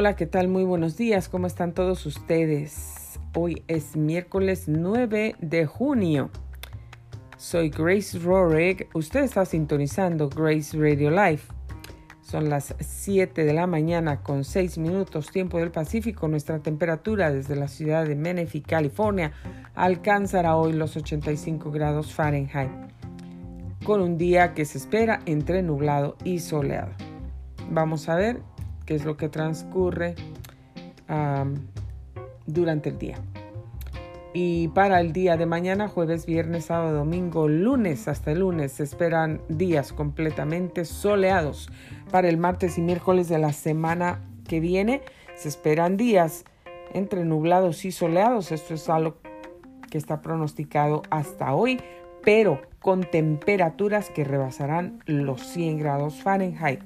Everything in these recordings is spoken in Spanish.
Hola, ¿qué tal? Muy buenos días. ¿Cómo están todos ustedes? Hoy es miércoles 9 de junio. Soy Grace Rorick. Usted está sintonizando Grace Radio Live. Son las 7 de la mañana con 6 minutos tiempo del Pacífico. Nuestra temperatura desde la ciudad de Menifee, California, alcanzará hoy los 85 grados Fahrenheit, con un día que se espera entre nublado y soleado. Vamos a ver qué es lo que transcurre durante el día. Y para el día de mañana, jueves, viernes, sábado, domingo, lunes hasta el lunes, se esperan días completamente soleados. Para el martes y miércoles de la semana que viene, se esperan días entre nublados y soleados. Esto es algo que está pronosticado hasta hoy, pero con temperaturas que rebasarán los 100 grados Fahrenheit.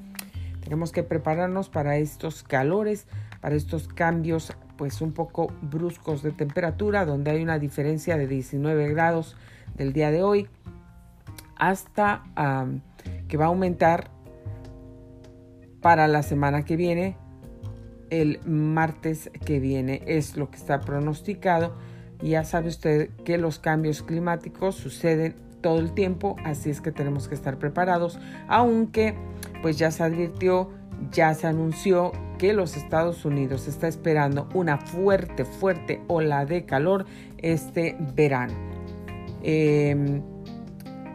Tenemos que prepararnos para estos calores, para estos cambios pues un poco bruscos de temperatura, donde hay una diferencia de 19 grados del día de hoy hasta que va a aumentar para la semana que viene, el martes que viene es lo que está pronosticado. Ya sabe usted que los cambios climáticos suceden todo el tiempo, así es que tenemos que estar preparados, aunque pues ya se advirtió, ya se anunció que los Estados Unidos está esperando una fuerte, fuerte ola de calor este verano.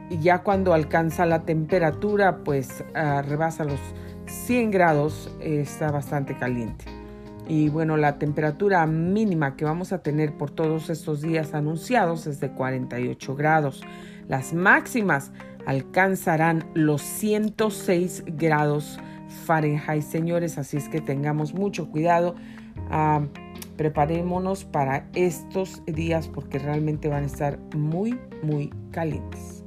Y ya cuando alcanza la temperatura, pues ah, rebasa los 100 grados, está bastante caliente. Y bueno, la temperatura mínima que vamos a tener por todos estos días anunciados es de 48 grados. Las máximas alcanzarán los 106 grados Fahrenheit, señores, así es que tengamos mucho cuidado. Ah, preparémonos para estos días porque realmente van a estar muy, muy calientes.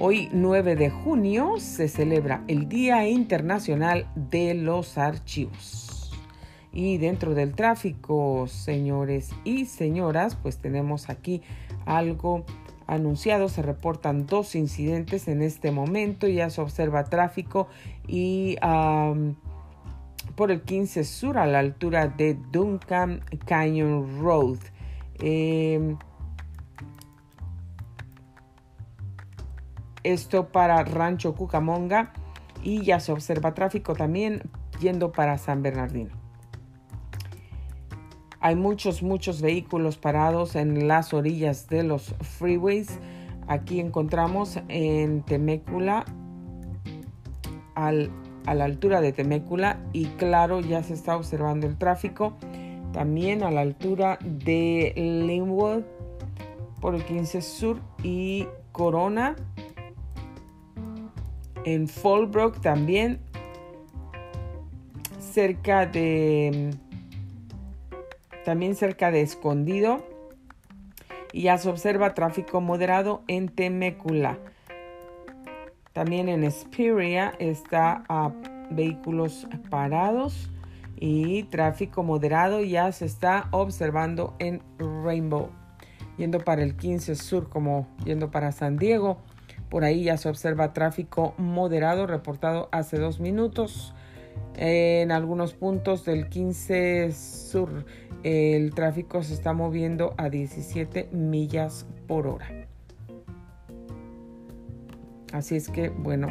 Hoy 9 de junio se celebra el Día Internacional de los Archivos. Y dentro del tráfico, señores y señoras, pues tenemos aquí algo anunciado. Se reportan dos incidentes en este momento. Ya se observa tráfico y por el 15 Sur a la altura de Duncan Canyon Road. Em, esto para Rancho Cucamonga y ya se observa tráfico también yendo para San Bernardino. Hay muchos, muchos vehículos parados en las orillas de los freeways. Aquí encontramos en Temécula, a la altura de Temécula, y claro, ya se está observando el tráfico. También a la altura de Linwood, por el 15 Sur y Corona. En Fallbrook también, cerca de también cerca de Escondido. Y ya se observa tráfico moderado en Temecula. También en Spiria está a vehículos parados y tráfico moderado ya se está observando en Rainbow. Yendo para el 15 Sur como yendo para San Diego. Por ahí ya se observa tráfico moderado reportado hace dos minutos. En algunos puntos del 15 Sur el tráfico se está moviendo a 17 millas por hora. Así es que, bueno,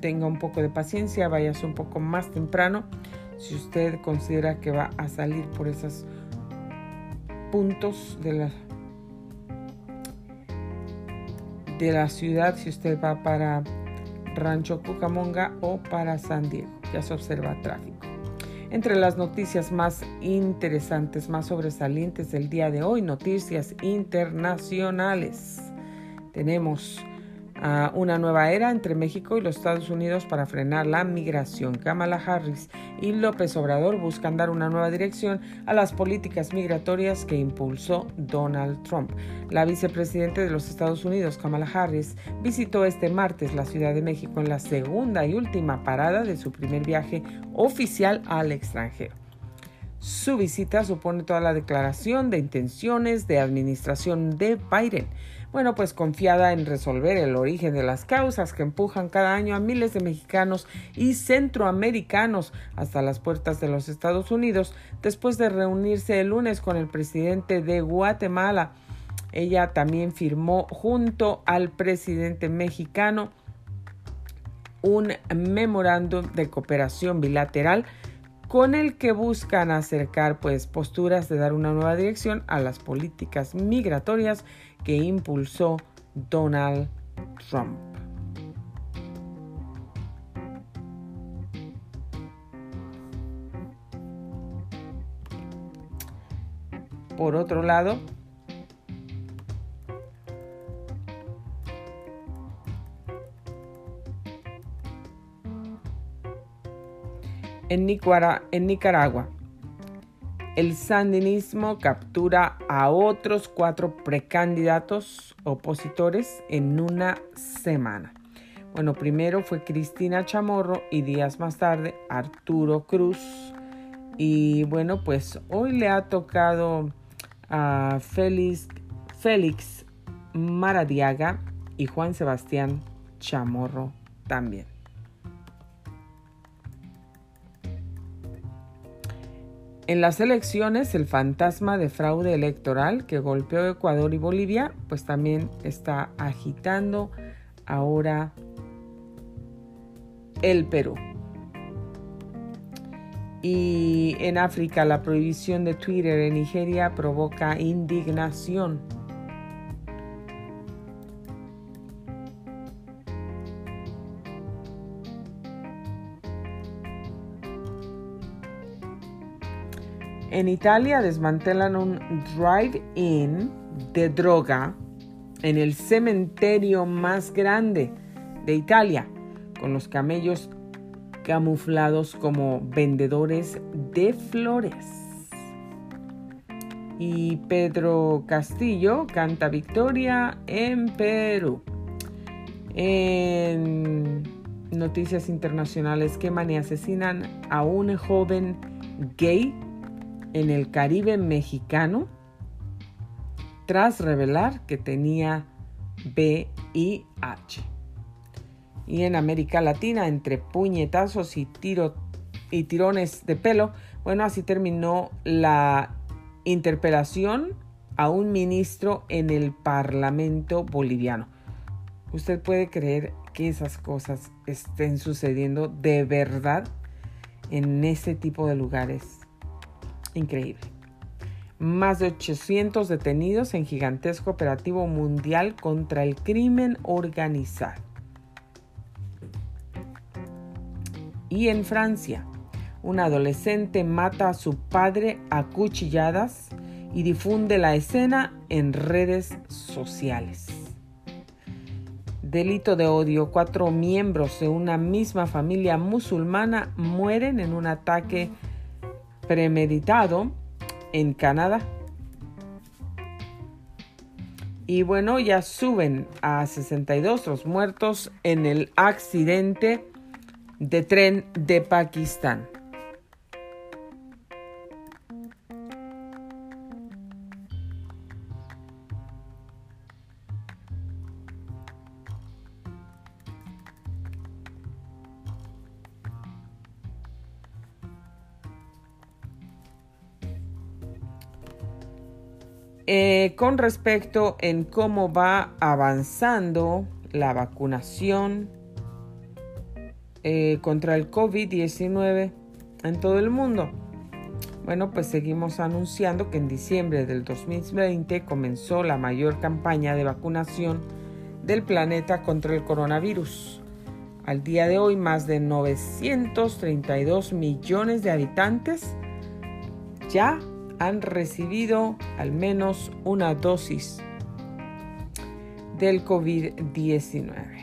tenga un poco de paciencia, váyase un poco más temprano si usted considera que va a salir por esos puntos de la, de la ciudad, si usted va para Rancho Cucamonga o para San Diego. Ya se observa tráfico. Entre las noticias más interesantes, más sobresalientes del día de hoy, noticias internacionales. Tenemos una nueva era entre México y los Estados Unidos para frenar la migración. Kamala Harris y López Obrador buscan dar una nueva dirección a las políticas migratorias que impulsó Donald Trump. La vicepresidenta de los Estados Unidos, Kamala Harris, visitó este martes la Ciudad de México en la segunda y última parada de su primer viaje oficial al extranjero. Su visita supone toda la declaración de intenciones de administración de Biden Bueno, pues confiada en resolver el origen de las causas que empujan cada año a miles de mexicanos y centroamericanos hasta las puertas de los Estados Unidos, después de reunirse el lunes con el presidente de Guatemala. Ella también firmó junto al presidente mexicano un memorándum de cooperación bilateral con el que buscan acercar pues posturas de dar una nueva dirección a las políticas migratorias que impulsó Donald Trump. Por otro lado, en Nicaragua, el sandinismo captura a otros cuatro precandidatos opositores en una semana. Bueno, primero fue Cristina Chamorro y días más tarde Arturo Cruz. Y bueno, pues hoy le ha tocado a Félix, Félix Maradiaga y Juan Sebastián Chamorro también. En las elecciones, el fantasma de fraude electoral que golpeó Ecuador y Bolivia, pues también está agitando ahora el Perú. Y en África, la prohibición de Twitter en Nigeria provoca indignación. En Italia desmantelan un drive-in de droga en el cementerio más grande de Italia, con los camellos camuflados como vendedores de flores. Y Pedro Castillo canta victoria en Perú. En noticias internacionales queman y asesinan a un joven gay en el Caribe mexicano tras revelar que tenía VIH. Y en América Latina, entre puñetazos y, tiro, y tirones de pelo, bueno, así terminó la interpelación a un ministro en el Parlamento boliviano. ¿Usted puede creer que esas cosas estén sucediendo de verdad en ese tipo de lugares? Increíble. Más de 800 detenidos en gigantesco operativo mundial contra el crimen organizado. Y en Francia, un adolescente mata a su padre a cuchilladas y difunde la escena en redes sociales. Delito de odio. Cuatro miembros de una misma familia musulmana mueren en un ataque premeditado en Canadá. Y bueno, ya suben a 62 los muertos en el accidente de tren de Pakistán. Eh, con respecto en cómo va avanzando la vacunación eh, contra el COVID-19 en todo el mundo. Bueno, pues seguimos anunciando que en diciembre del 2020 comenzó la mayor campaña de vacunación del planeta contra el coronavirus. Al día de hoy, más de 932 millones de habitantes ya han recibido al menos una dosis del COVID-19.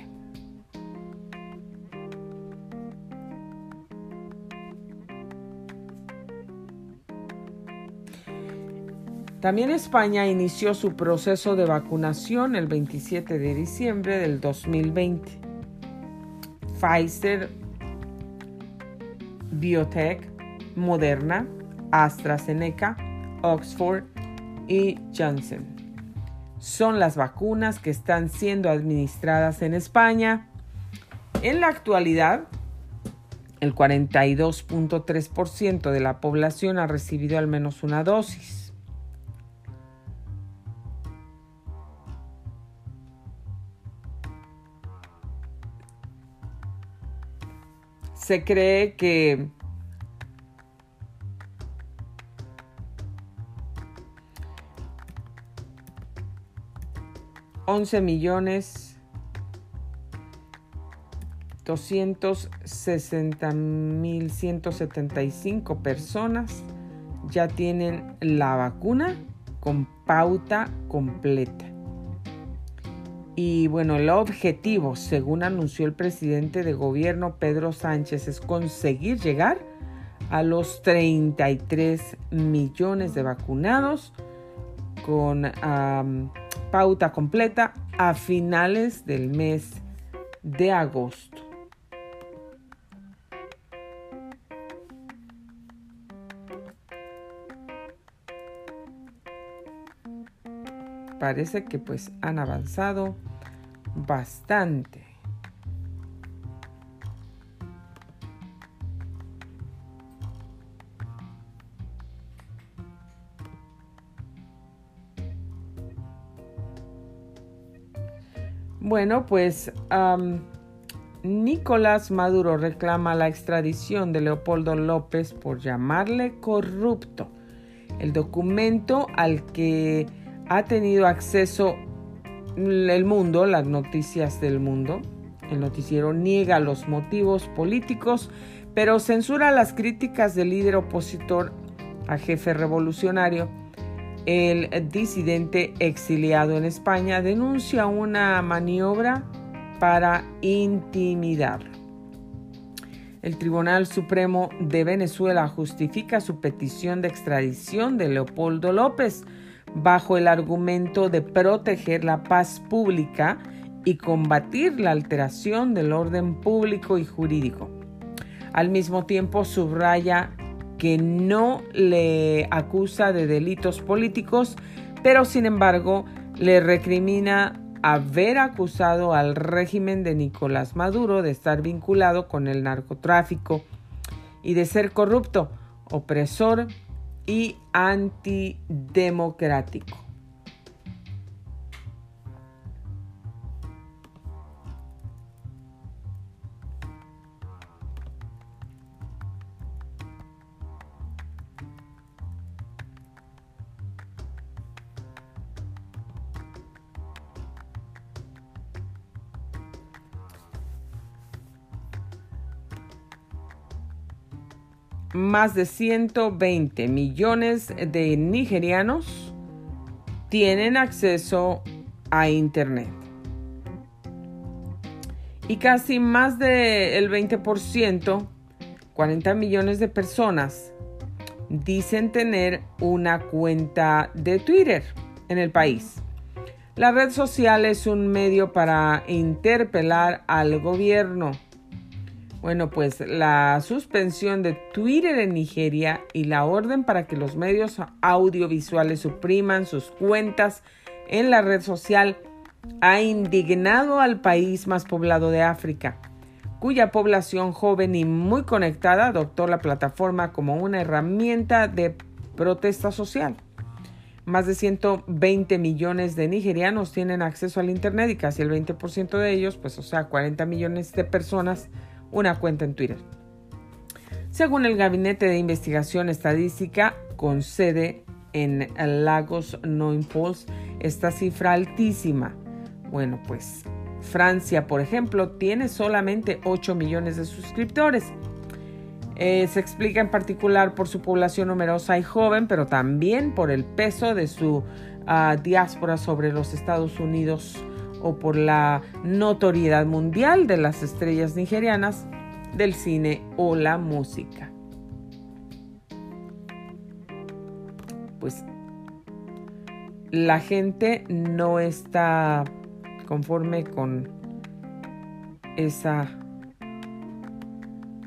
También España inició su proceso de vacunación el 27 de diciembre del 2020. Pfizer, Biotech, Moderna, AstraZeneca, Oxford y Johnson. son las vacunas que están siendo administradas en España. En la actualidad, el 42.3% de la población ha recibido al menos una dosis. Se cree que once millones 260.175 personas ya tienen la vacuna con pauta completa. Y bueno, el objetivo, según anunció el presidente de gobierno Pedro Sánchez, es conseguir llegar a los 33 millones de vacunados con pauta completa a finales del mes de agosto. parece que pues han avanzado bastante. Bueno, pues Nicolás Maduro reclama la extradición de Leopoldo López por llamarle corrupto. El documento al que ha tenido acceso el mundo, las noticias del mundo. El noticiero niega los motivos políticos, pero censura las críticas del líder opositor a jefe revolucionario. El disidente exiliado en España denuncia una maniobra para intimidar. El Tribunal Supremo de Venezuela justifica su petición de extradición de Leopoldo López bajo el argumento de proteger la paz pública y combatir la alteración del orden público y jurídico. Al mismo tiempo subraya que no le acusa de delitos políticos, pero sin embargo le recrimina haber acusado al régimen de Nicolás Maduro de estar vinculado con el narcotráfico y de ser corrupto, opresor y antidemocrático. Más de 120 millones de nigerianos tienen acceso a Internet. Y casi más del 20%, 40 millones de personas, dicen tener una cuenta de Twitter en el país. La red social es un medio para interpelar al gobierno bueno, pues la suspensión de Twitter en Nigeria y la orden para que los medios audiovisuales supriman sus cuentas en la red social ha indignado al país más poblado de África, cuya población joven y muy conectada adoptó la plataforma como una herramienta de protesta social. Más de 120 millones de nigerianos tienen acceso al Internet y casi el 20% de ellos, pues o sea, 40 millones de personas, una cuenta en Twitter. Según el Gabinete de Investigación Estadística con sede en Lagos Noimpols, esta cifra altísima. Bueno, pues Francia, por ejemplo, tiene solamente 8 millones de suscriptores. Eh, se explica en particular por su población numerosa y joven, pero también por el peso de su ah, diáspora sobre los Estados Unidos o por la notoriedad mundial de las estrellas nigerianas del cine o la música. Pues la gente no está conforme con esa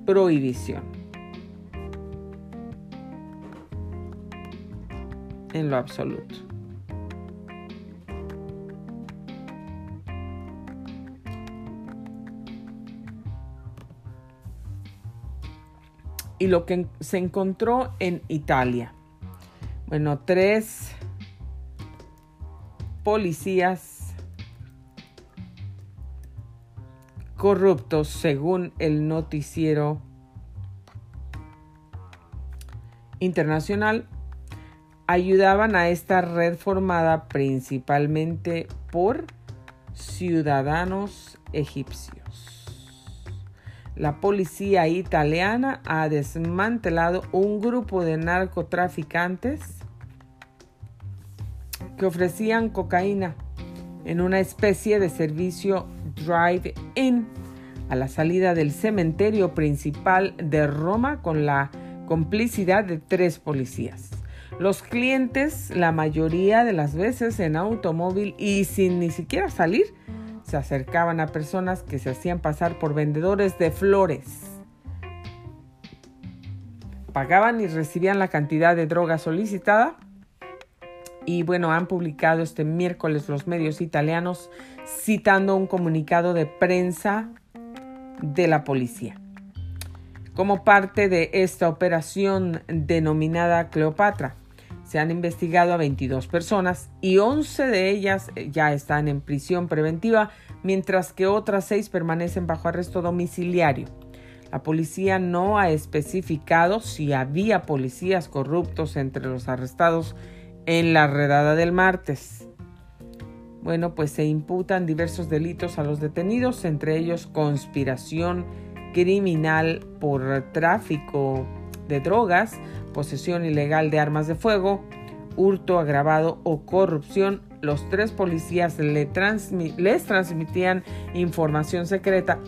prohibición. En lo absoluto. Y lo que se encontró en Italia. Bueno, tres policías corruptos, según el noticiero internacional, ayudaban a esta red formada principalmente por ciudadanos egipcios. La policía italiana ha desmantelado un grupo de narcotraficantes que ofrecían cocaína en una especie de servicio drive-in a la salida del cementerio principal de Roma con la complicidad de tres policías. Los clientes, la mayoría de las veces en automóvil y sin ni siquiera salir, acercaban a personas que se hacían pasar por vendedores de flores. Pagaban y recibían la cantidad de droga solicitada. Y bueno, han publicado este miércoles los medios italianos citando un comunicado de prensa de la policía. Como parte de esta operación denominada Cleopatra, se han investigado a 22 personas y 11 de ellas ya están en prisión preventiva, mientras que otras 6 permanecen bajo arresto domiciliario. La policía no ha especificado si había policías corruptos entre los arrestados en la redada del martes. Bueno, pues se imputan diversos delitos a los detenidos, entre ellos conspiración criminal por tráfico de drogas, posesión ilegal de armas de fuego, hurto agravado o corrupción, los tres policías les transmitían información secreta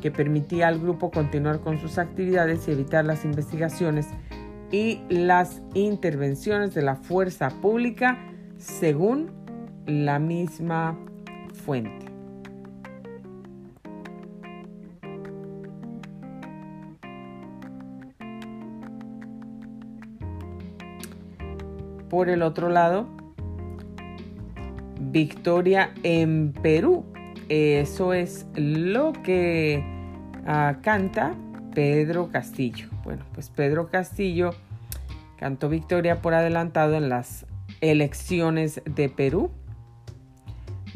que permitía al grupo continuar con sus actividades y evitar las investigaciones y las intervenciones de la fuerza pública según la misma fuente. Por el otro lado, victoria en Perú. Eso es lo que ah, canta Pedro Castillo. Bueno, pues Pedro Castillo cantó victoria por adelantado en las elecciones de Perú,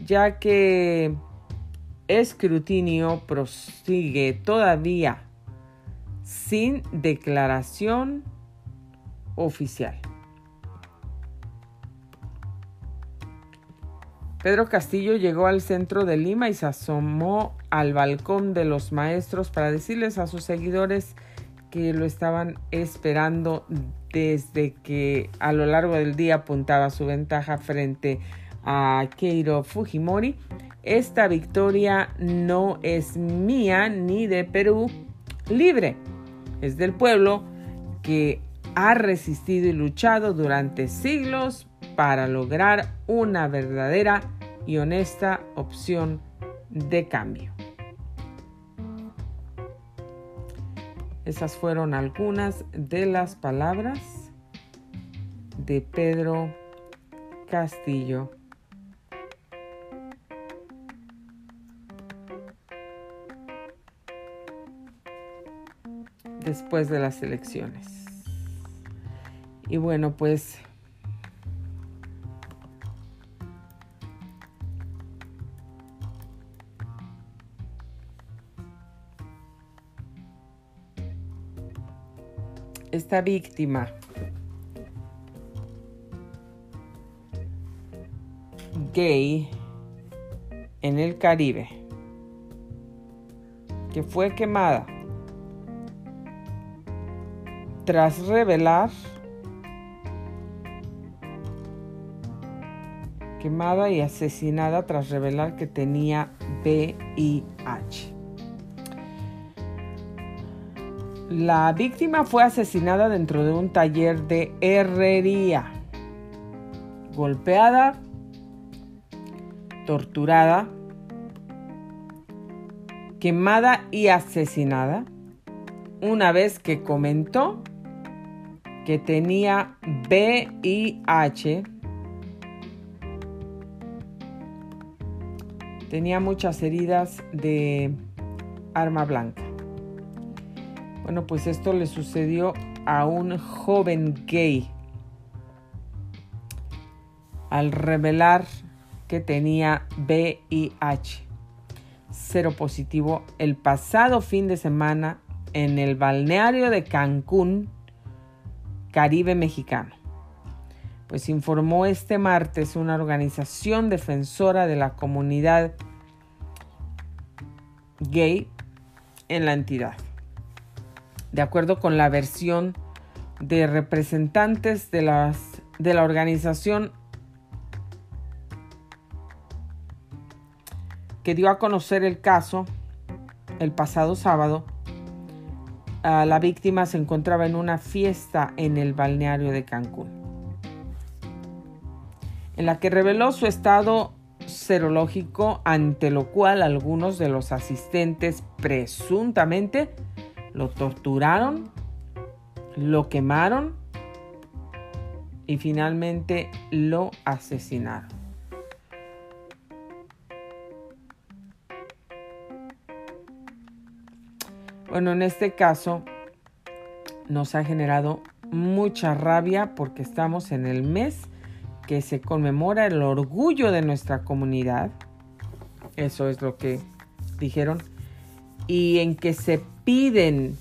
ya que escrutinio prosigue todavía sin declaración oficial. Pedro Castillo llegó al centro de Lima y se asomó al balcón de los maestros para decirles a sus seguidores que lo estaban esperando desde que a lo largo del día apuntaba su ventaja frente a Keiro Fujimori. Esta victoria no es mía ni de Perú libre, es del pueblo que ha resistido y luchado durante siglos para lograr una verdadera y honesta opción de cambio. Esas fueron algunas de las palabras de Pedro Castillo. después de las elecciones. Y bueno, pues esta víctima gay en el Caribe que fue quemada tras revelar quemada y asesinada tras revelar que tenía VIH. La víctima fue asesinada dentro de un taller de herrería, golpeada, torturada, quemada y asesinada una vez que comentó que tenía VIH, tenía muchas heridas de arma blanca. Bueno, pues esto le sucedió a un joven gay al revelar que tenía VIH, cero positivo, el pasado fin de semana en el balneario de Cancún, Caribe mexicano. Pues informó este martes una organización defensora de la comunidad gay en la entidad. De acuerdo con la versión de representantes de, las, de la organización que dio a conocer el caso el pasado sábado, la víctima se encontraba en una fiesta en el balneario de Cancún, en la que reveló su estado serológico, ante lo cual algunos de los asistentes presuntamente lo torturaron, lo quemaron y finalmente lo asesinaron. Bueno, en este caso nos ha generado mucha rabia porque estamos en el mes que se conmemora el orgullo de nuestra comunidad. Eso es lo que dijeron. Y en que se piden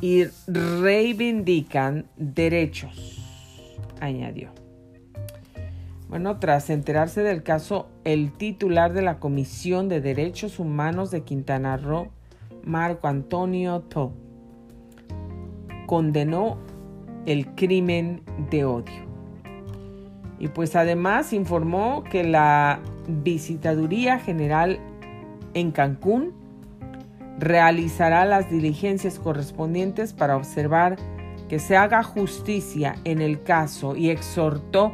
y reivindican derechos, añadió. Bueno, tras enterarse del caso, el titular de la Comisión de Derechos Humanos de Quintana Roo, Marco Antonio To, condenó el crimen de odio. Y pues además informó que la Visitaduría General en Cancún realizará las diligencias correspondientes para observar que se haga justicia en el caso y exhortó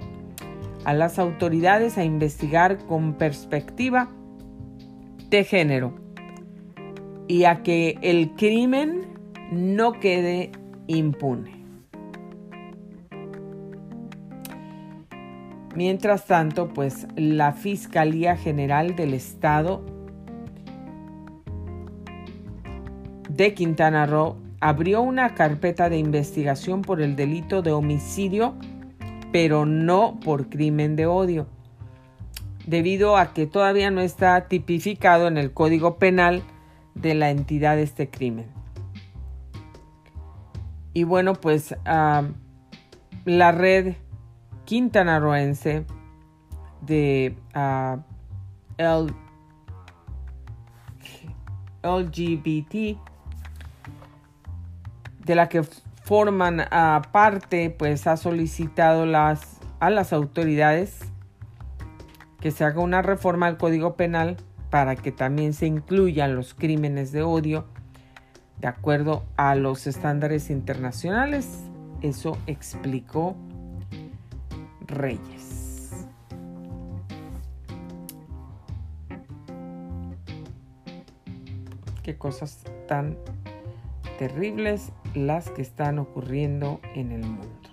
a las autoridades a investigar con perspectiva de género y a que el crimen no quede impune. Mientras tanto, pues la Fiscalía General del Estado de Quintana Roo abrió una carpeta de investigación por el delito de homicidio, pero no por crimen de odio, debido a que todavía no está tipificado en el Código Penal de la entidad este crimen. Y bueno, pues la red quintanarroense de LGBT de la que forman parte pues ha solicitado las, a las autoridades que se haga una reforma al código penal para que también se incluyan los crímenes de odio de acuerdo a los estándares internacionales eso explicó Reyes. Qué cosas tan terribles las que están ocurriendo en el mundo.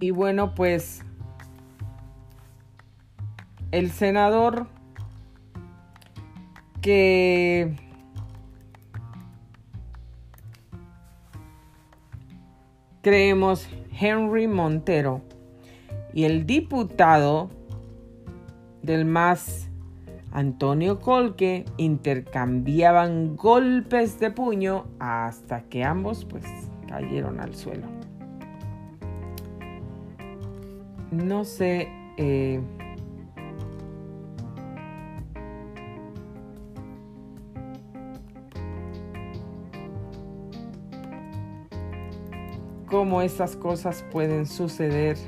Y bueno, pues el senador que creemos Henry Montero y el diputado del MAS Antonio Colque intercambiaban golpes de puño hasta que ambos pues cayeron al suelo. no sé eh, cómo estas cosas pueden suceder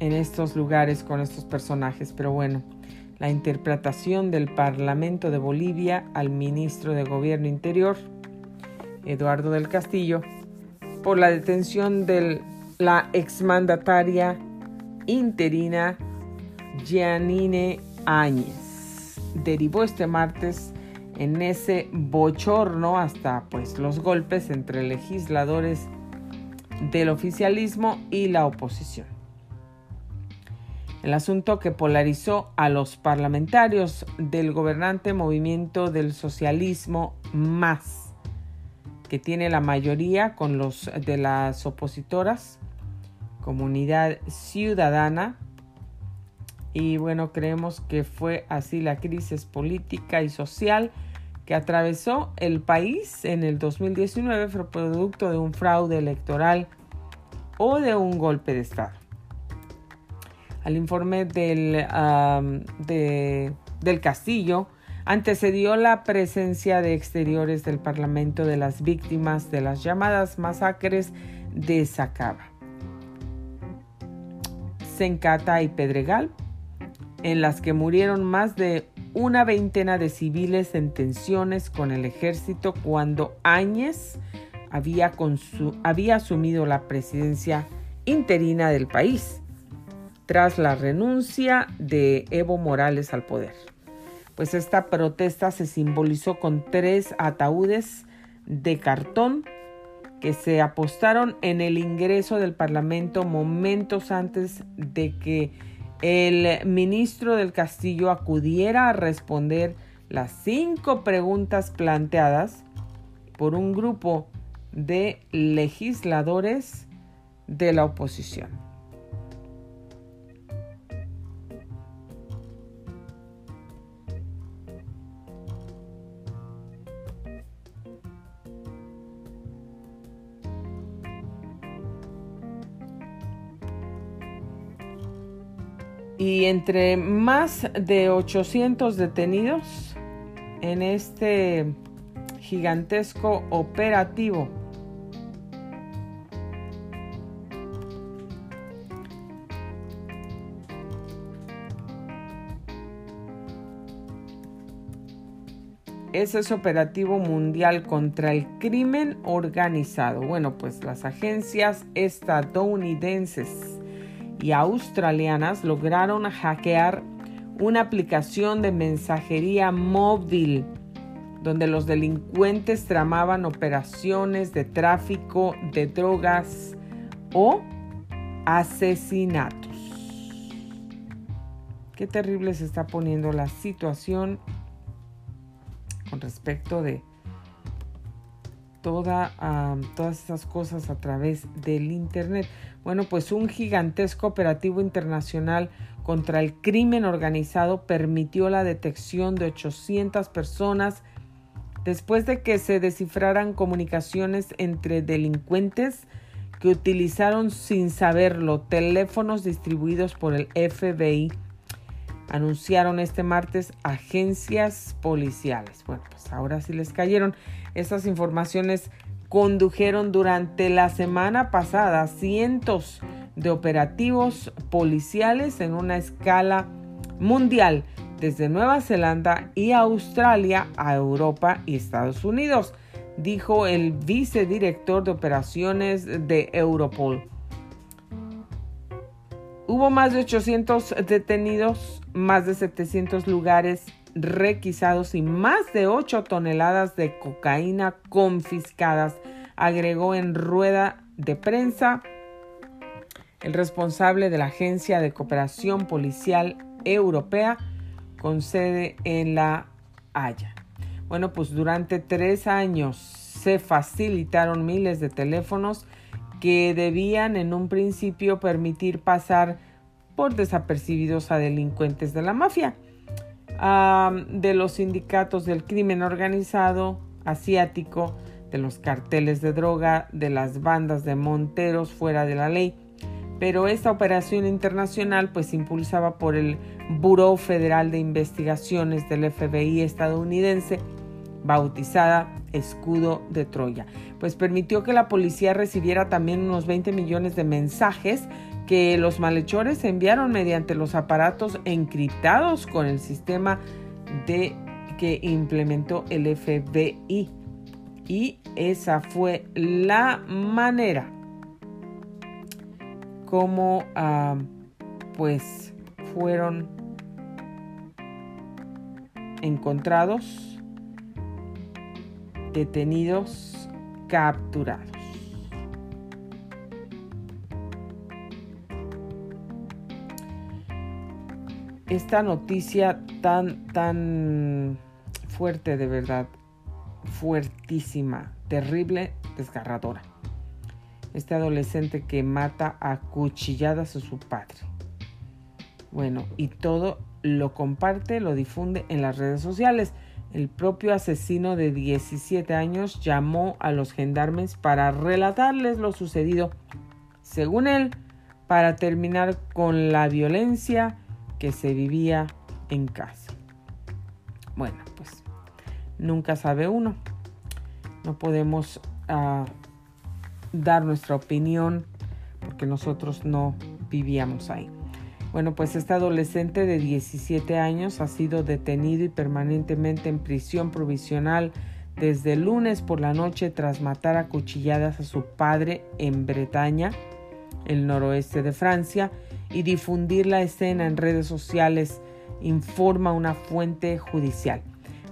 en estos lugares con estos personajes, pero bueno, la interpretación del Parlamento de Bolivia al ministro de Gobierno Interior, Eduardo del Castillo, por la detención del la exmandataria interina Giannine Áñez, derivó este martes en ese bochorno hasta pues los golpes entre legisladores del oficialismo y la oposición. El asunto que polarizó a los parlamentarios del gobernante movimiento del socialismo más, que tiene la mayoría con los de las opositoras, comunidad ciudadana, y bueno, creemos que fue así la crisis política y social que atravesó el país en el 2019 fue producto de un fraude electoral o de un golpe de Estado. Al informe del, del Castillo antecedió la presencia de exteriores del Parlamento de las víctimas de las llamadas masacres de Sacaba. Sencata y Pedregal, en las que murieron más de una veintena de civiles en tensiones con el ejército cuando Áñez había, había asumido la presidencia interina del país tras la renuncia de Evo Morales al poder. Pues esta protesta se simbolizó con tres ataúdes de cartón que se apostaron en el ingreso del Parlamento momentos antes de que el ministro del Castillo acudiera a responder las cinco preguntas planteadas por un grupo de legisladores de la oposición. Y entre más de 800 detenidos en este gigantesco operativo. Ese es operativo mundial contra el crimen organizado. Bueno, pues las agencias estadounidenses y australianas lograron hackear una aplicación de mensajería móvil donde los delincuentes tramaban operaciones de tráfico de drogas o asesinatos. Qué terrible se está poniendo la situación con respecto de toda, todas estas cosas a través del Internet. Bueno, pues un gigantesco operativo internacional contra el crimen organizado permitió la detección de 800 personas después de que se descifraran comunicaciones entre delincuentes que utilizaron sin saberlo teléfonos distribuidos por el FBI. Anunciaron este martes agencias policiales. Bueno, pues ahora sí les cayeron. Estas informaciones condujeron durante la semana pasada cientos de operativos policiales en una escala mundial desde Nueva Zelanda y Australia a Europa y Estados Unidos, dijo el vicedirector de operaciones de Europol. Hubo más de 800 detenidos, más de 700 lugares requisados y más de 8 toneladas de cocaína confiscadas, agregó en rueda de prensa el responsable de la Agencia de Cooperación Policial Europea con sede en La Haya. Bueno, pues durante tres años se facilitaron miles de teléfonos que debían en un principio permitir pasar por desapercibidos a delincuentes de la mafia de los sindicatos del crimen organizado asiático, de los carteles de droga, de las bandas de monteros fuera de la ley. Pero esta operación internacional pues impulsada por el Buró Federal de Investigaciones del FBI estadounidense, bautizada Escudo de Troya, pues permitió que la policía recibiera también unos 20 millones de mensajes que los malhechores enviaron mediante los aparatos encriptados con el sistema de que implementó el FBI. Y esa fue la manera como ah, pues fueron encontrados, detenidos, capturados. Esta noticia tan, tan fuerte de verdad, fuertísima, terrible, desgarradora. Este adolescente que mata a cuchilladas a su padre. Bueno, y todo lo comparte, lo difunde en las redes sociales. El propio asesino de 17 años llamó a los gendarmes para relatarles lo sucedido, según él, para terminar con la violencia que se vivía en casa. Bueno, pues nunca sabe uno. No podemos uh, dar nuestra opinión porque nosotros no vivíamos ahí. Bueno, pues este adolescente de 17 años ha sido detenido y permanentemente en prisión provisional desde el lunes por la noche tras matar a cuchilladas a su padre en Bretaña, el noroeste de Francia, y difundir la escena en redes sociales, informa una fuente judicial.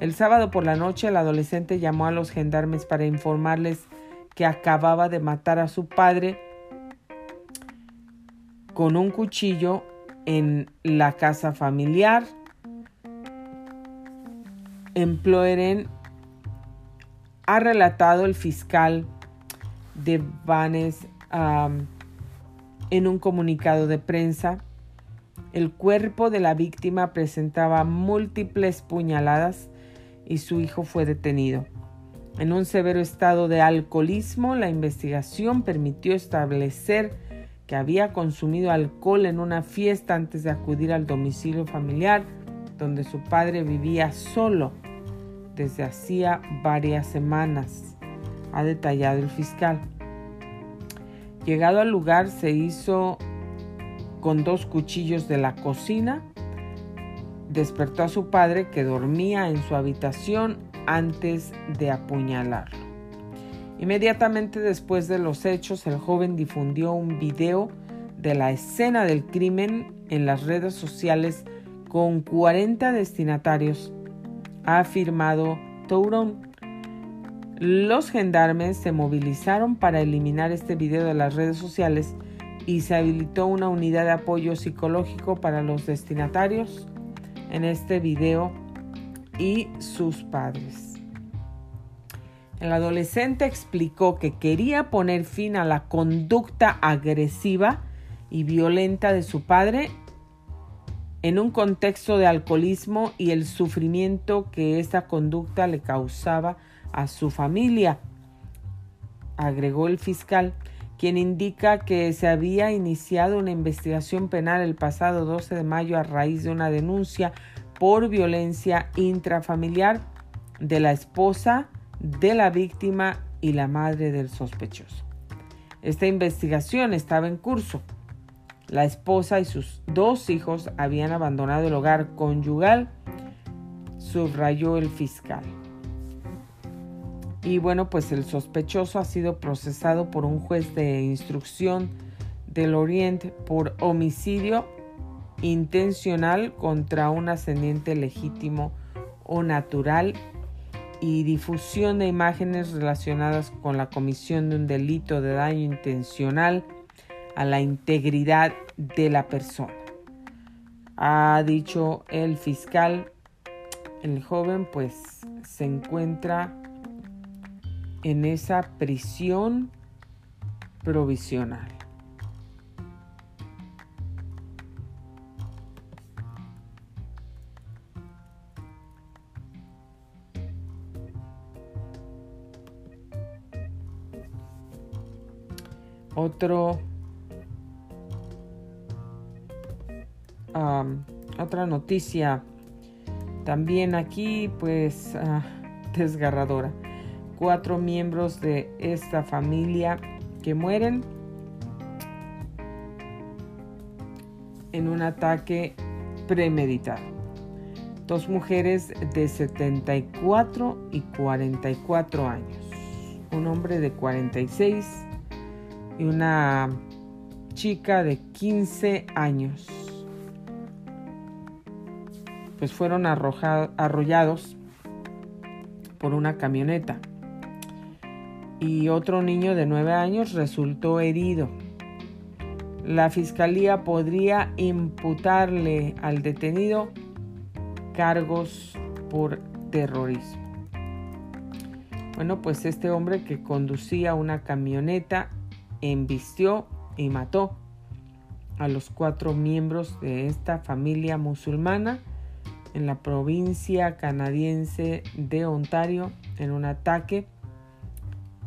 El sábado por la noche el adolescente llamó a los gendarmes para informarles que acababa de matar a su padre con un cuchillo en la casa familiar. En Ploeren ha relatado el fiscal de Vanes en un comunicado de prensa. El cuerpo de la víctima presentaba múltiples puñaladas y su hijo fue detenido. En un severo estado de alcoholismo, la investigación permitió establecer que había consumido alcohol en una fiesta antes de acudir al domicilio familiar donde su padre vivía solo desde hacía varias semanas, ha detallado el fiscal. Llegado al lugar se hizo con dos cuchillos de la cocina, despertó a su padre que dormía en su habitación antes de apuñalarlo. Inmediatamente después de los hechos, el joven difundió un video de la escena del crimen en las redes sociales con 40 destinatarios, ha afirmado Touron. Los gendarmes se movilizaron para eliminar este video de las redes sociales y se habilitó una unidad de apoyo psicológico para los destinatarios en este video y sus padres. El adolescente explicó que quería poner fin a la conducta agresiva y violenta de su padre en un contexto de alcoholismo y el sufrimiento que esta conducta le causaba a su familia, agregó el fiscal, quien indica que se había iniciado una investigación penal el pasado 12 de mayo a raíz de una denuncia por violencia intrafamiliar de la esposa de la víctima y la madre del sospechoso. Esta investigación estaba en curso. La esposa y sus dos hijos habían abandonado el hogar conyugal, subrayó el fiscal. Y bueno, pues el sospechoso ha sido procesado por un juez de instrucción del Oriente por homicidio intencional contra un ascendiente legítimo o natural y difusión de imágenes relacionadas con la comisión de un delito de daño intencional a la integridad de la persona. Ha dicho el fiscal, el joven pues se encuentra en esa prisión provisional. Otro, otra noticia también aquí, pues ah, desgarradora. Cuatro miembros de esta familia que mueren en un ataque premeditado. Dos mujeres de 74 y 44 años. Un hombre de 46 y una chica de 15 años. pues fueron arrollados por una camioneta. Y otro niño de 9 años resultó herido. La fiscalía podría imputarle al detenido cargos por terrorismo. Bueno, pues este hombre que conducía una camioneta embistió y mató a los cuatro miembros de esta familia musulmana en la provincia canadiense de Ontario en un ataque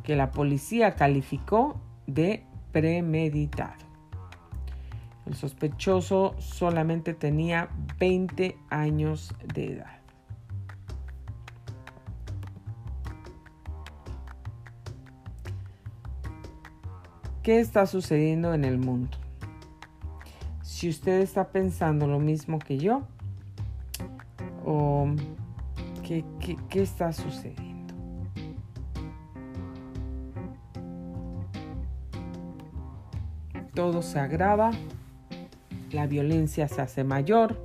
que la policía calificó de premeditado. El sospechoso solamente tenía 20 años de edad. ¿Qué está sucediendo en el mundo? Si usted está pensando lo mismo que yo, o qué, qué está sucediendo. Todo se agrava, la violencia se hace mayor.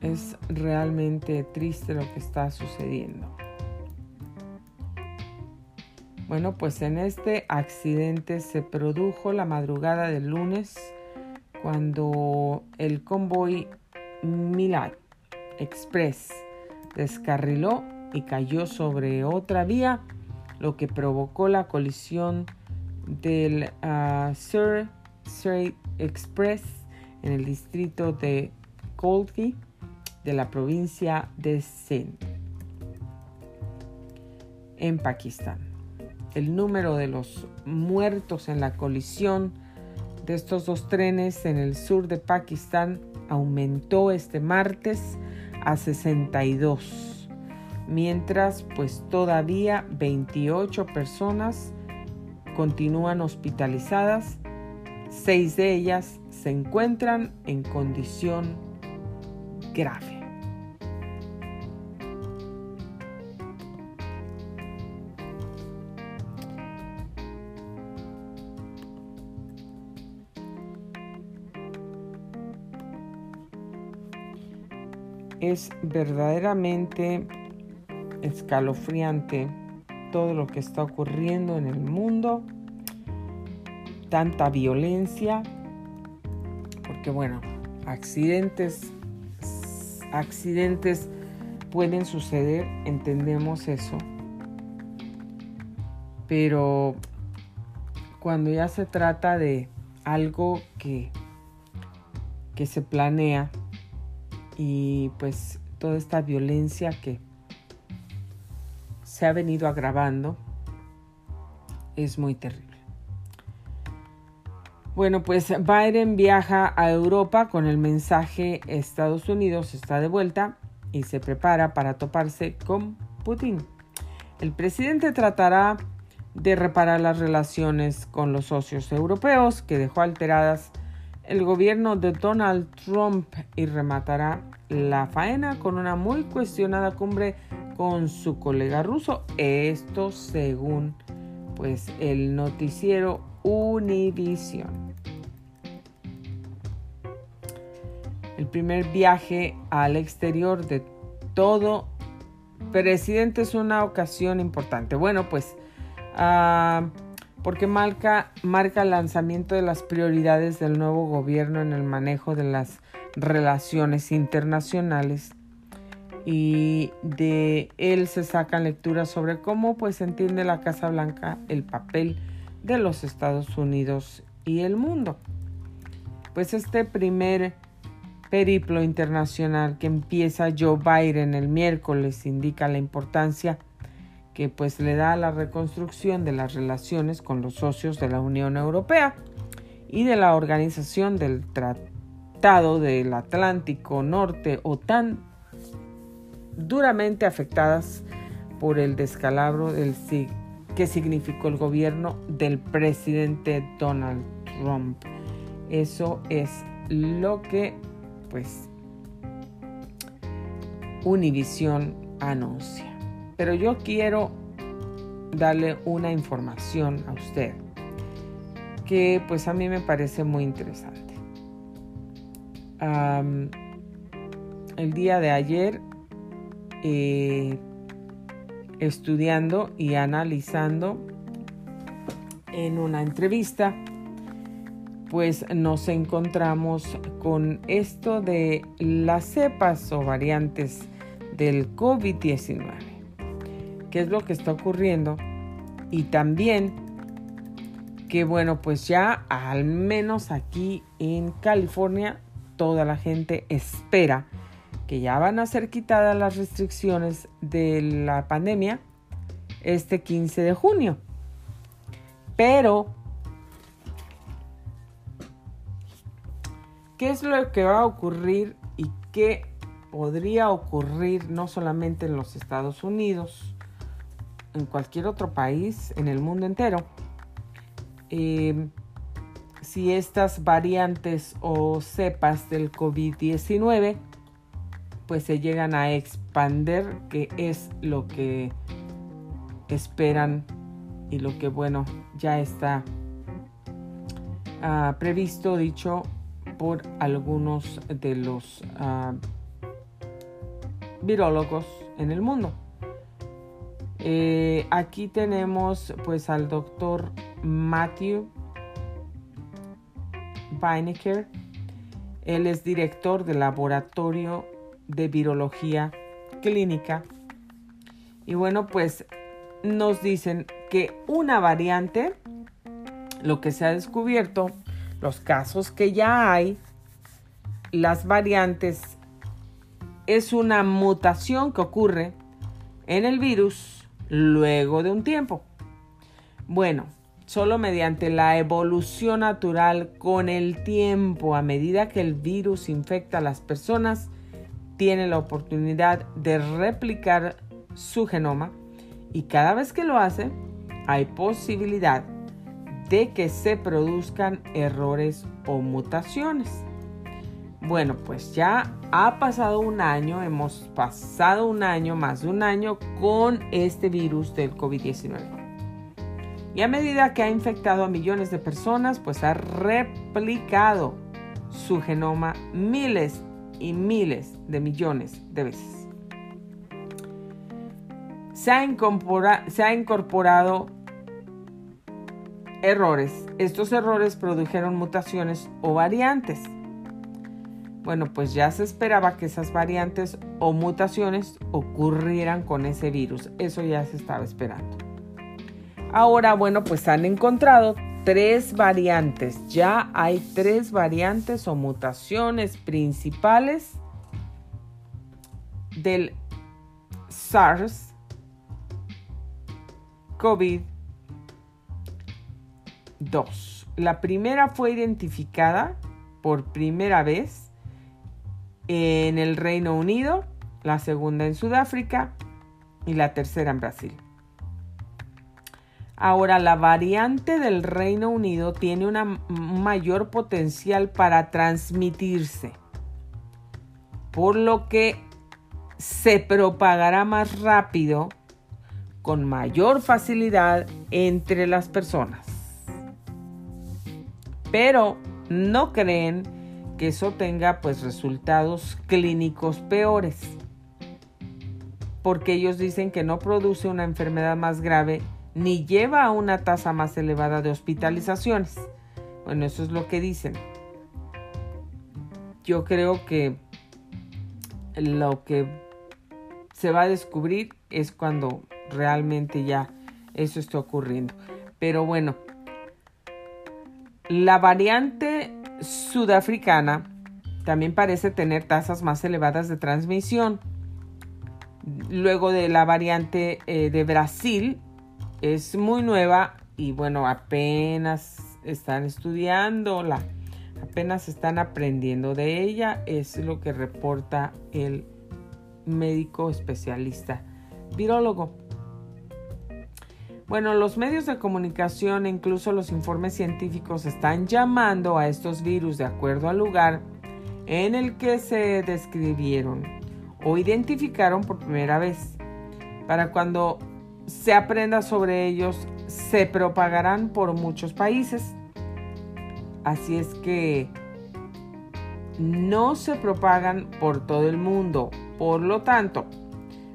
Es realmente triste lo que está sucediendo. Bueno, pues en este accidente se produjo la madrugada del lunes cuando el convoy Milad Express descarriló y cayó sobre otra vía, lo que provocó la colisión del uh, Sur Strait Express en el distrito de Golgi de la provincia de Sindh en Pakistán. El número de los muertos en la colisión de estos dos trenes en el sur de Pakistán aumentó este martes a 62, mientras pues todavía 28 personas continúan hospitalizadas, seis de ellas se encuentran en condición grave. es verdaderamente escalofriante todo lo que está ocurriendo en el mundo, tanta violencia, porque bueno, accidentes, accidentes pueden suceder, entendemos eso, pero cuando ya se trata de algo que, que se planea, y pues toda esta violencia que se ha venido agravando es muy terrible. Bueno, pues Biden viaja a Europa con el mensaje Estados Unidos está de vuelta y se prepara para toparse con Putin. El presidente tratará de reparar las relaciones con los socios europeos que dejó alteradas el gobierno de Donald Trump y rematará la faena con una muy cuestionada cumbre con su colega ruso. Esto según pues el noticiero Univision. El primer viaje al exterior de todo presidente es una ocasión importante. Bueno, pues uh, porque marca, marca el lanzamiento de las prioridades del nuevo gobierno en el manejo de las relaciones internacionales y de él se sacan lecturas sobre cómo pues entiende la Casa Blanca el papel de los Estados Unidos y el mundo. Pues este primer periplo internacional que empieza Joe Biden el miércoles indica la importancia que pues le da la reconstrucción de las relaciones con los socios de la Unión Europea y de la Organización del Tratado del Atlántico Norte, OTAN, duramente afectadas por el descalabro del, que significó el gobierno del presidente Donald Trump. Eso es lo que pues Univision anuncia. Pero yo quiero darle una información a usted que pues a mí me parece muy interesante. el día de ayer eh, estudiando y analizando en una entrevista, pues nos encontramos con esto de las cepas o variantes del COVID-19. ¿Qué es lo que está ocurriendo? Y también que bueno, pues ya al menos aquí en California toda la gente espera que ya van a ser quitadas las restricciones de la pandemia este 15 de junio. Pero, ¿qué es lo que va a ocurrir y qué podría ocurrir no solamente en los Estados Unidos, en cualquier otro país, en el mundo entero? Eh, si estas variantes o cepas del COVID-19 pues se llegan a expander, que es lo que esperan y lo que bueno ya está ah, previsto, dicho por algunos de los uh, virólogos en el mundo. Eh, aquí tenemos pues al doctor Matthew Weinecker. Él es director del laboratorio de virología clínica. Y bueno, pues nos dicen que una variante, lo que se ha descubierto, los casos que ya hay, las variantes, es una mutación que ocurre en el virus luego de un tiempo. Bueno, solo mediante la evolución natural con el tiempo, a medida que el virus infecta a las personas, tiene la oportunidad de replicar su genoma y cada vez que lo hace hay posibilidad de que se produzcan errores o mutaciones. Bueno, pues ya ha pasado un año, hemos pasado un año, más de un año con este virus del COVID-19. Y a medida que ha infectado a millones de personas, pues ha replicado su genoma miles y miles de millones de veces. Se ha, se ha incorporado errores. Estos errores produjeron mutaciones o variantes. Bueno, pues ya se esperaba que esas variantes o mutaciones ocurrieran con ese virus. Eso ya se estaba esperando. Ahora, bueno, pues han encontrado tres variantes. Ya hay tres variantes o mutaciones principales del SARS COVID-2. La primera fue identificada por primera vez en el Reino Unido, la segunda en Sudáfrica y la tercera en Brasil. Ahora, la variante del Reino Unido tiene un mayor potencial para transmitirse, por lo que se propagará más rápido, con mayor facilidad entre las personas. Pero no creen que eso tenga pues resultados clínicos peores, porque ellos dicen que no produce una enfermedad más grave ni lleva a una tasa más elevada de hospitalizaciones. Bueno, eso es lo que dicen. Yo creo que lo que se va a descubrir es cuando realmente ya eso está ocurriendo. Pero bueno, la variante sudafricana también parece tener tasas más elevadas de transmisión. Luego de la variante eh, de Brasil, es muy nueva y bueno, apenas están estudiándola, apenas están aprendiendo de ella, es lo que reporta el médico especialista virólogo. Bueno, los medios de comunicación e incluso los informes científicos están llamando a estos virus de acuerdo al lugar en el que se describieron o identificaron por primera vez. Para cuando se aprenda sobre ellos, se propagarán por muchos países. Así es que no se propagan por todo el mundo. Por lo tanto,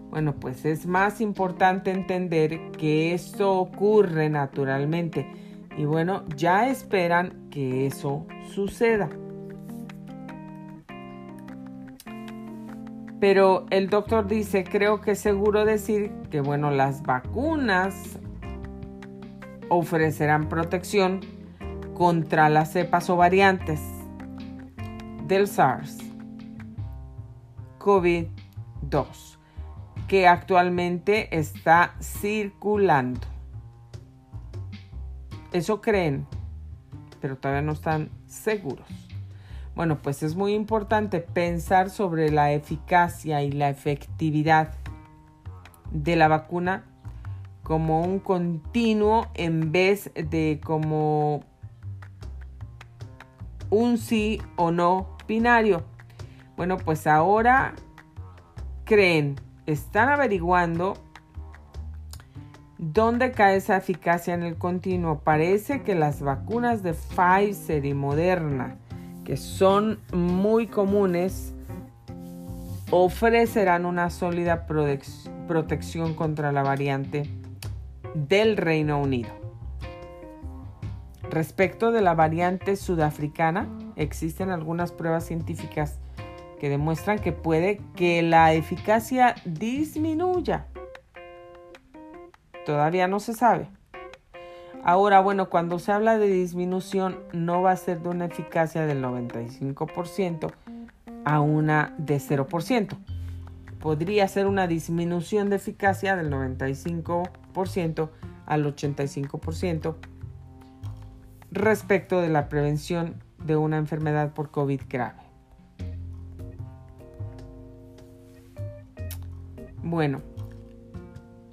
bueno, pues es más importante entender que esto ocurre naturalmente. Y bueno, ya esperan que eso suceda. Pero el doctor dice, creo que es seguro decir que bueno, las vacunas ofrecerán protección contra las cepas o variantes del SARS COVID-2 que actualmente está circulando. Eso creen, pero todavía no están seguros. Bueno, pues es muy importante pensar sobre la eficacia y la efectividad de la vacuna como un continuo en vez de como un sí o no binario. Bueno, pues ahora creen, están averiguando dónde cae esa eficacia en el continuo. Parece que las vacunas de Pfizer y Moderna que son muy comunes, ofrecerán una sólida protección contra la variante del Reino Unido. Respecto de la variante sudafricana, existen algunas pruebas científicas que demuestran que puede que la eficacia disminuya. Todavía no se sabe. Ahora, bueno, cuando se habla de disminución, no va a ser de una eficacia del 95% a una de 0%. Podría ser una disminución de eficacia del 95% al 85% respecto de la prevención de una enfermedad por COVID grave. Bueno,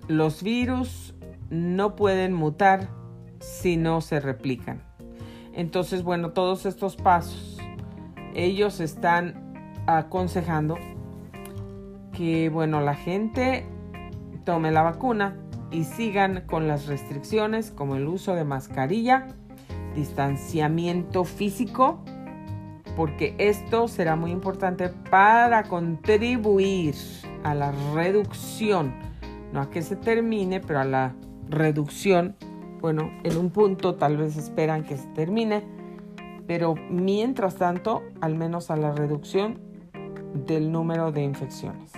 los virus no pueden mutar si no se replican. Entonces, bueno, todos estos pasos, ellos están aconsejando que, bueno, la gente tome la vacuna y sigan con las restricciones como el uso de mascarilla, distanciamiento físico, porque esto será muy importante para contribuir a la reducción, no a que se termine, pero a la reducción bueno, en un punto tal vez esperan que se termine, pero mientras tanto, al menos a la reducción del número de infecciones.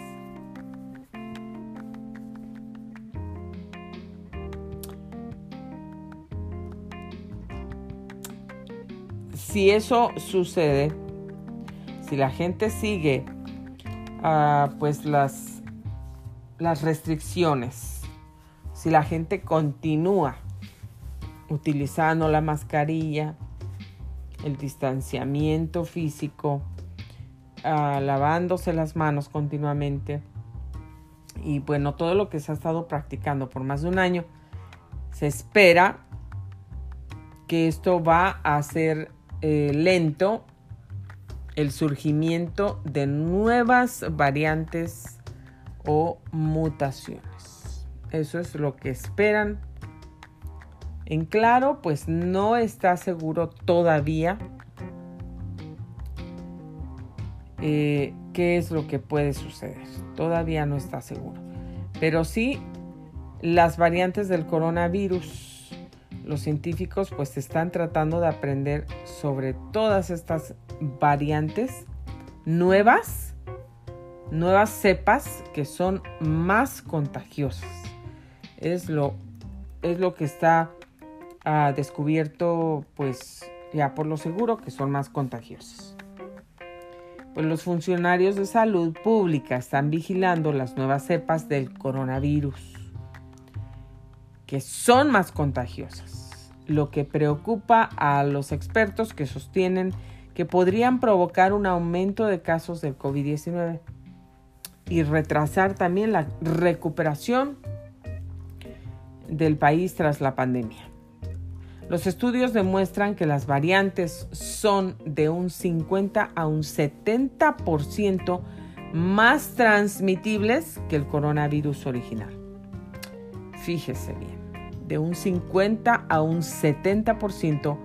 Si eso sucede, si la gente sigue ah, pues las, las restricciones, si la gente continúa utilizando la mascarilla, el distanciamiento físico, ah, lavándose las manos continuamente y bueno, todo lo que se ha estado practicando por más de un año, se espera que esto va a ser eh, lento el surgimiento de nuevas variantes o mutaciones. Eso es lo que esperan en claro, pues no está seguro todavía eh, qué es lo que puede suceder. Todavía no está seguro. Pero sí, las variantes del coronavirus, los científicos pues están tratando de aprender sobre todas estas variantes nuevas, nuevas cepas que son más contagiosas. Es lo, es lo que está ha descubierto, pues ya por lo seguro, que son más contagiosas. Pues los funcionarios de salud pública están vigilando las nuevas cepas del coronavirus, que son más contagiosas, lo que preocupa a los expertos que sostienen que podrían provocar un aumento de casos del COVID-19 y retrasar también la recuperación del país tras la pandemia. Los estudios demuestran que las variantes son de un 50 a un 70% más transmitibles que el coronavirus original. Fíjese bien, de un 50 a un 70%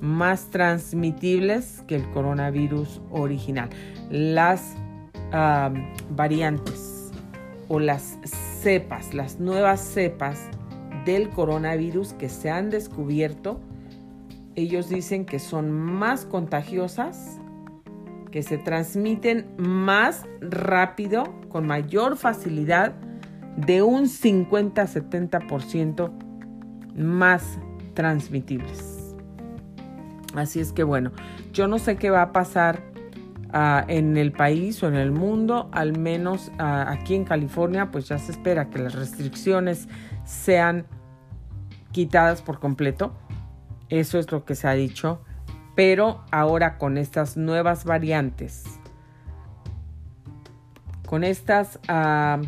más transmitibles que el coronavirus original. Las variantes o las cepas, las nuevas cepas del coronavirus que se han descubierto, ellos dicen que son más contagiosas, que se transmiten más rápido, con mayor facilidad, de un 50-70% más transmitibles. Así es que bueno, yo no sé qué va a pasar ah, en el país o en el mundo, al menos ah, aquí en California, pues ya se espera que las restricciones sean quitadas por completo. Eso es lo que se ha dicho. Pero ahora con estas nuevas variantes, con estas ah,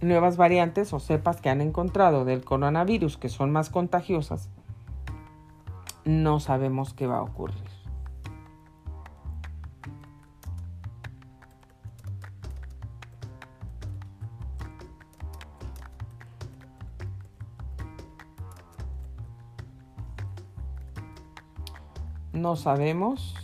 nuevas variantes o cepas que han encontrado del coronavirus que son más contagiosas, no sabemos qué va a ocurrir. No sabemos.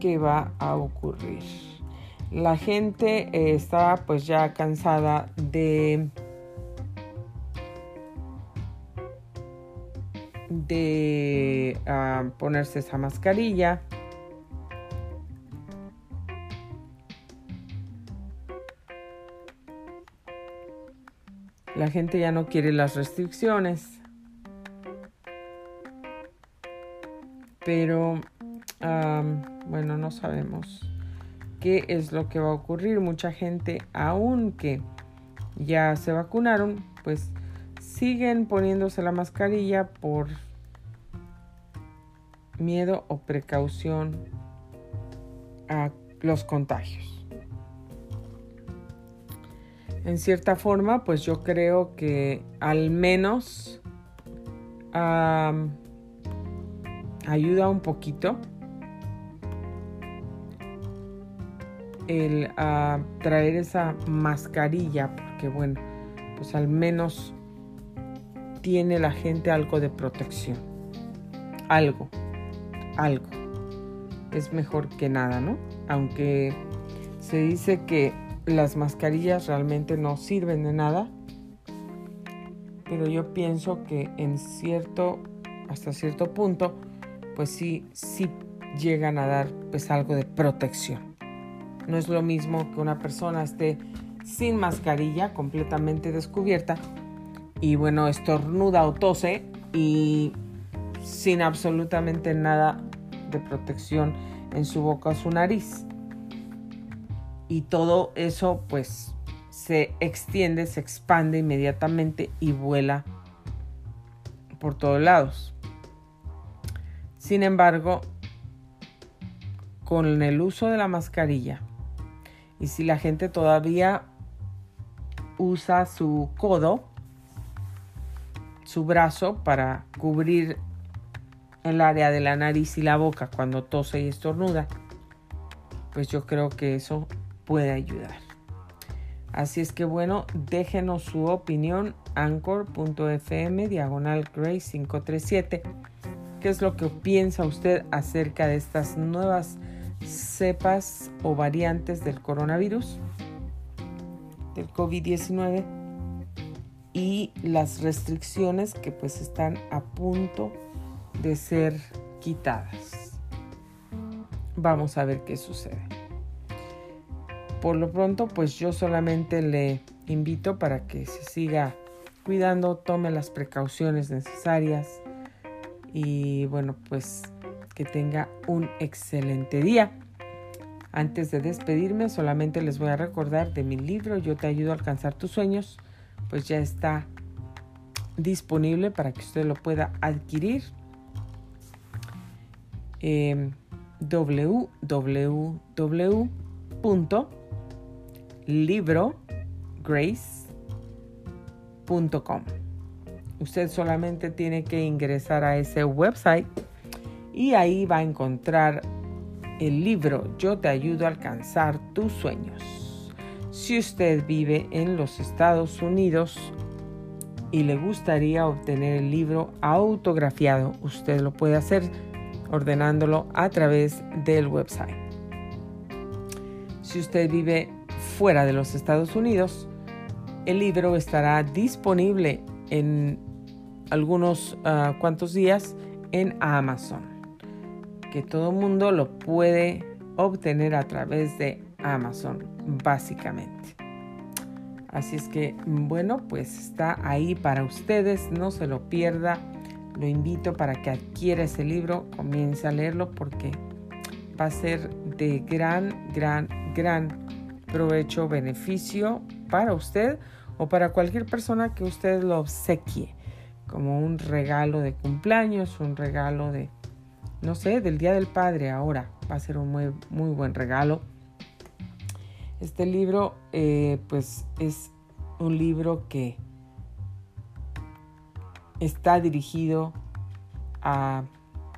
qué va a ocurrir. La gente eh, está pues ya cansada de de ah, ponerse esa mascarilla La gente ya no quiere las restricciones. Pero, bueno, no sabemos qué es lo que va a ocurrir. Mucha gente, aunque ya se vacunaron, pues siguen poniéndose la mascarilla por miedo o precaución a los contagios en cierta forma, pues yo creo que al menos ayuda un poquito el traer esa mascarilla, porque bueno, pues al menos tiene la gente algo de protección. Algo, algo. Es mejor que nada, ¿no? Aunque se dice que las mascarillas realmente no sirven de nada, pero yo pienso que en cierto, hasta cierto punto, pues sí, sí llegan a dar pues algo de protección. No es lo mismo que una persona esté sin mascarilla, completamente descubierta, y bueno, estornuda o tose y sin absolutamente nada de protección en su boca o su nariz y todo eso pues se extiende, se expande inmediatamente y vuela por todos lados. Sin embargo, con el uso de la mascarilla y si la gente todavía usa su codo, su brazo para cubrir el área de la nariz y la boca cuando tose y estornuda, pues yo creo que eso puede ayudar. Así es que bueno, déjenos su opinión anchor.fm diagonal grace 537. ¿Qué es lo que piensa usted acerca de estas nuevas cepas o variantes del coronavirus, del COVID-19 y las restricciones que pues están a punto de ser quitadas? Vamos a ver qué sucede por lo pronto, pues yo solamente le invito para que se siga cuidando, tome las precauciones necesarias y bueno, pues que tenga un excelente día. Antes de despedirme, solamente les voy a recordar de mi libro Yo te ayudo a alcanzar tus sueños, pues ya está disponible para que usted lo pueda adquirir. Eh, www librograce.com. Usted solamente tiene que ingresar a ese website y ahí va a encontrar el libro Yo te ayudo a alcanzar tus sueños. Si usted vive en los Estados Unidos y le gustaría obtener el libro autografiado, usted lo puede hacer ordenándolo a través del website. Si usted vive fuera de los Estados Unidos, el libro estará disponible en algunos uh, cuantos días en Amazon, que todo mundo lo puede obtener a través de Amazon, básicamente. Así es que, bueno, pues está ahí para ustedes, no se lo pierda. Lo invito para que adquiera ese libro, comience a leerlo porque va a ser de gran, gran, gran provecho, beneficio para usted o para cualquier persona que usted lo obsequie, como un regalo de cumpleaños, un regalo de, no sé, del Día del Padre ahora, va a ser un muy, muy buen regalo. Este libro, eh, pues es un libro que está dirigido a,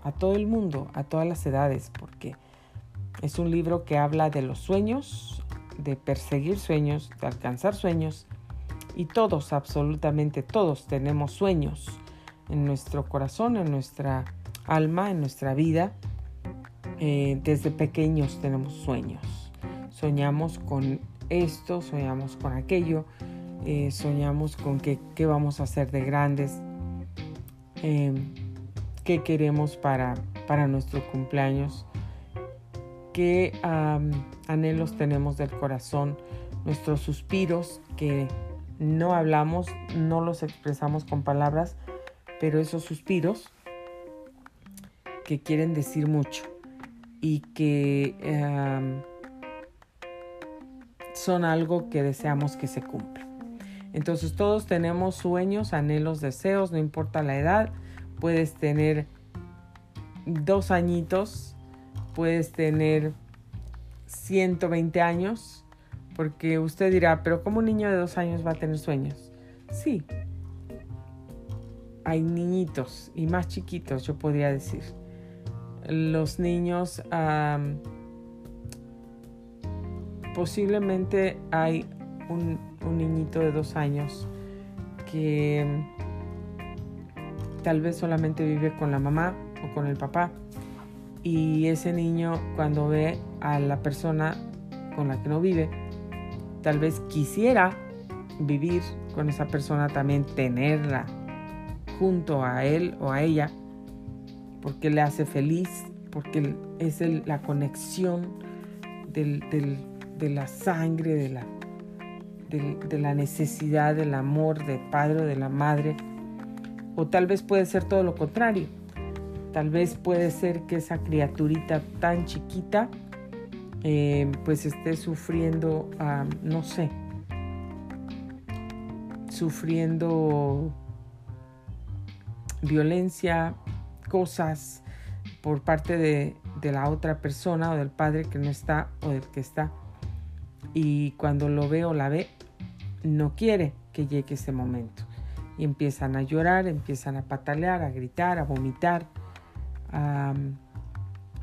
a todo el mundo, a todas las edades, porque es un libro que habla de los sueños, de perseguir sueños, de alcanzar sueños. Y todos, absolutamente todos, tenemos sueños en nuestro corazón, en nuestra alma, en nuestra vida. Eh, desde pequeños tenemos sueños. Soñamos con esto, soñamos con aquello, eh, soñamos con qué, qué, vamos a hacer de grandes, eh, qué queremos para, para nuestro cumpleaños qué anhelos tenemos del corazón, nuestros suspiros que no hablamos, no los expresamos con palabras, pero esos suspiros que quieren decir mucho y que son algo que deseamos que se cumpla. Entonces todos tenemos sueños, anhelos, deseos, no importa la edad. Puedes tener dos añitos puedes tener 120 años, porque usted dirá, pero ¿cómo un niño de dos años va a tener sueños? Sí, hay niñitos y más chiquitos, yo podría decir. Los niños, posiblemente hay un, un niñito de dos años que tal vez solamente vive con la mamá o con el papá y ese niño cuando ve a la persona con la que no vive, tal vez quisiera vivir con esa persona también, tenerla junto a él o a ella, porque le hace feliz, porque es la conexión de la sangre, de la, de necesidad del amor del padre o de la madre. O tal vez puede ser todo lo contrario Tal vez puede ser que esa criaturita tan chiquita eh, pues esté sufriendo, no sé, sufriendo violencia, cosas por parte de, de, la otra persona o del padre que no está o del que está. Y cuando lo ve o la ve, no quiere que llegue ese momento. Y empiezan a llorar, empiezan a patalear, a gritar, a vomitar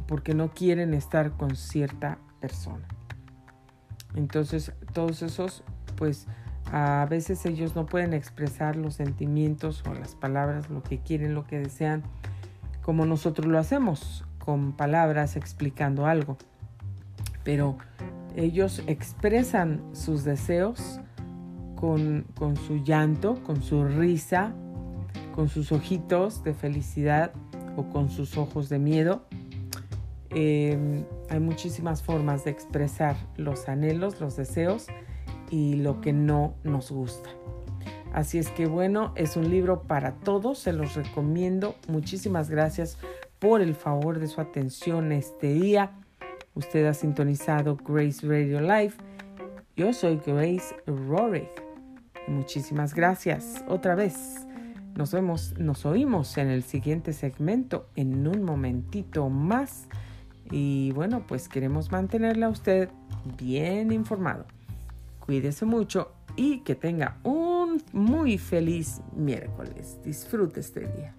porque no quieren estar con cierta persona. Entonces, todos esos, pues a veces ellos no pueden expresar los sentimientos o las palabras, lo que quieren, lo que desean, como nosotros lo hacemos, con palabras explicando algo. Pero ellos expresan sus deseos con, con su llanto, con su risa, con sus ojitos de felicidad o con sus ojos de miedo. Em, hay muchísimas formas de expresar los anhelos, los deseos y lo que no nos gusta. Así es que bueno, es un libro para todos, se los recomiendo. Muchísimas gracias por el favor de su atención este día. Usted ha sintonizado Grace Radio Live. Yo soy Grace Rorick. Muchísimas gracias otra vez. Nos vemos, nos oímos en el siguiente segmento en un momentito más. Y bueno, pues queremos mantenerle a usted bien informado. Cuídese mucho y que tenga un muy feliz miércoles. Disfrute este día.